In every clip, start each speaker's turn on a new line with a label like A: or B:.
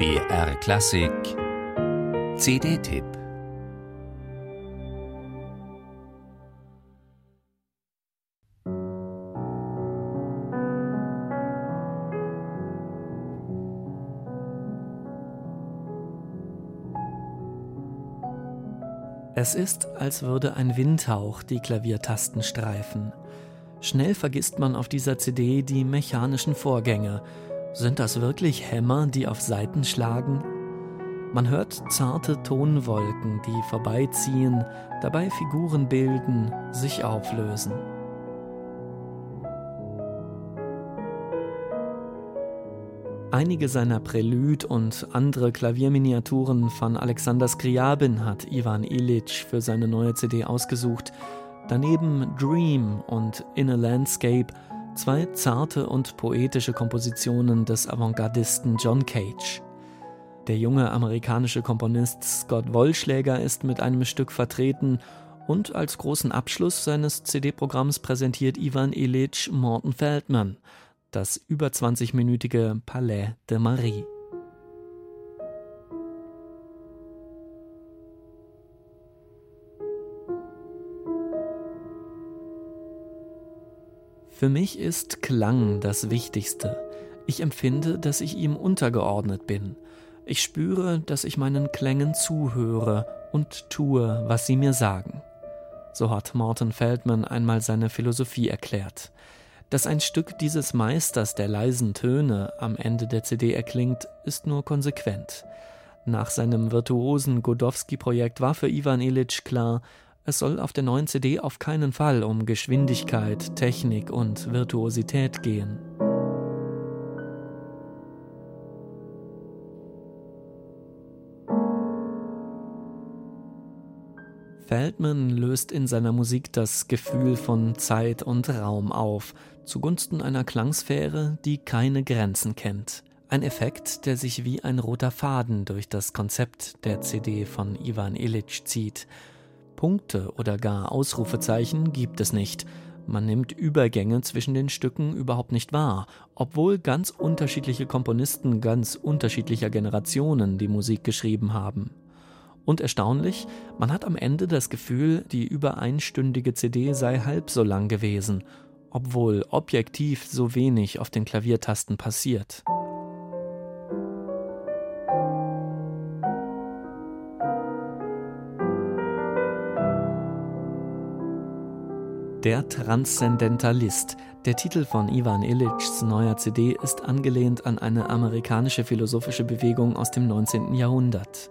A: BR Klassik CD-Tipp
B: Es ist, als würde ein Windhauch die Klaviertasten streifen. Schnell vergisst man auf dieser CD die mechanischen Vorgänge. Sind das wirklich Hämmer, die auf Saiten schlagen? Man hört zarte Tonwolken, die vorbeiziehen, dabei Figuren bilden, sich auflösen. Einige seiner Prälüd und andere Klavierminiaturen von Alexander Skriabin hat Ivan Illich für seine neue CD ausgesucht. Daneben Dream und In a Landscape, zwei zarte und poetische Kompositionen des Avantgardisten John Cage. Der junge amerikanische Komponist Scott Wollschläger ist mit einem Stück vertreten und als großen Abschluss seines CD-Programms präsentiert Ivan Illich Morton Feldman, das über 20-minütige Palais de Marie. Für mich ist Klang das Wichtigste. Ich empfinde, dass ich ihm untergeordnet bin. Ich spüre, dass ich meinen Klängen zuhöre und tue, was sie mir sagen. So hat Morton Feldman einmal seine Philosophie erklärt. Dass ein Stück dieses Meisters der leisen Töne am Ende der CD erklingt, ist nur konsequent. Nach seinem virtuosen Godowski-Projekt war für Ivan Illich klar, es soll auf der neuen CD auf keinen Fall um Geschwindigkeit, Technik und Virtuosität gehen. Feldman löst in seiner Musik das Gefühl von Zeit und Raum auf, zugunsten einer Klangsphäre, die keine Grenzen kennt. Ein Effekt, der sich wie ein roter Faden durch das Konzept der CD von Ivan Illich zieht. Punkte oder gar Ausrufezeichen gibt es nicht. Man nimmt Übergänge zwischen den Stücken überhaupt nicht wahr, obwohl ganz unterschiedliche Komponisten ganz unterschiedlicher Generationen die Musik geschrieben haben. Und erstaunlich, man hat am Ende das Gefühl, die über einstündige CD sei halb so lang gewesen, obwohl objektiv so wenig auf den Klaviertasten passiert. Der Transzendentalist. Der Titel von Ivan Illichs neuer CD ist angelehnt an eine amerikanische philosophische Bewegung aus dem 19. Jahrhundert.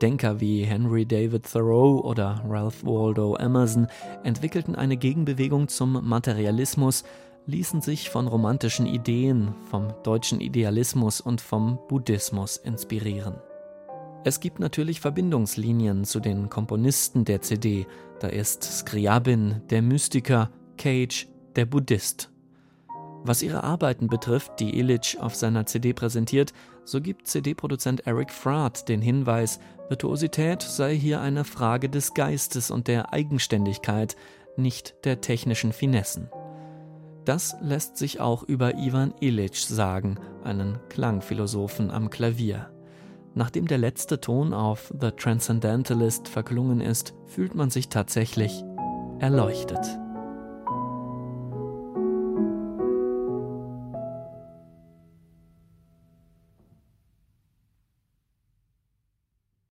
B: Denker wie Henry David Thoreau oder Ralph Waldo Emerson entwickelten eine Gegenbewegung zum Materialismus, ließen sich von romantischen Ideen, vom deutschen Idealismus und vom Buddhismus inspirieren. Es gibt natürlich Verbindungslinien zu den Komponisten der CD, da ist Skriabin der Mystiker, Cage der Buddhist. Was ihre Arbeiten betrifft, die Illich auf seiner CD präsentiert, so gibt CD-Produzent Eric Frath den Hinweis, Virtuosität sei hier eine Frage des Geistes und der Eigenständigkeit, nicht der technischen Finessen. Das lässt sich auch über Ivan Illich sagen, einen Klangphilosophen am Klavier. Nachdem der letzte Ton auf The Transcendentalist verklungen ist, fühlt man sich tatsächlich erleuchtet.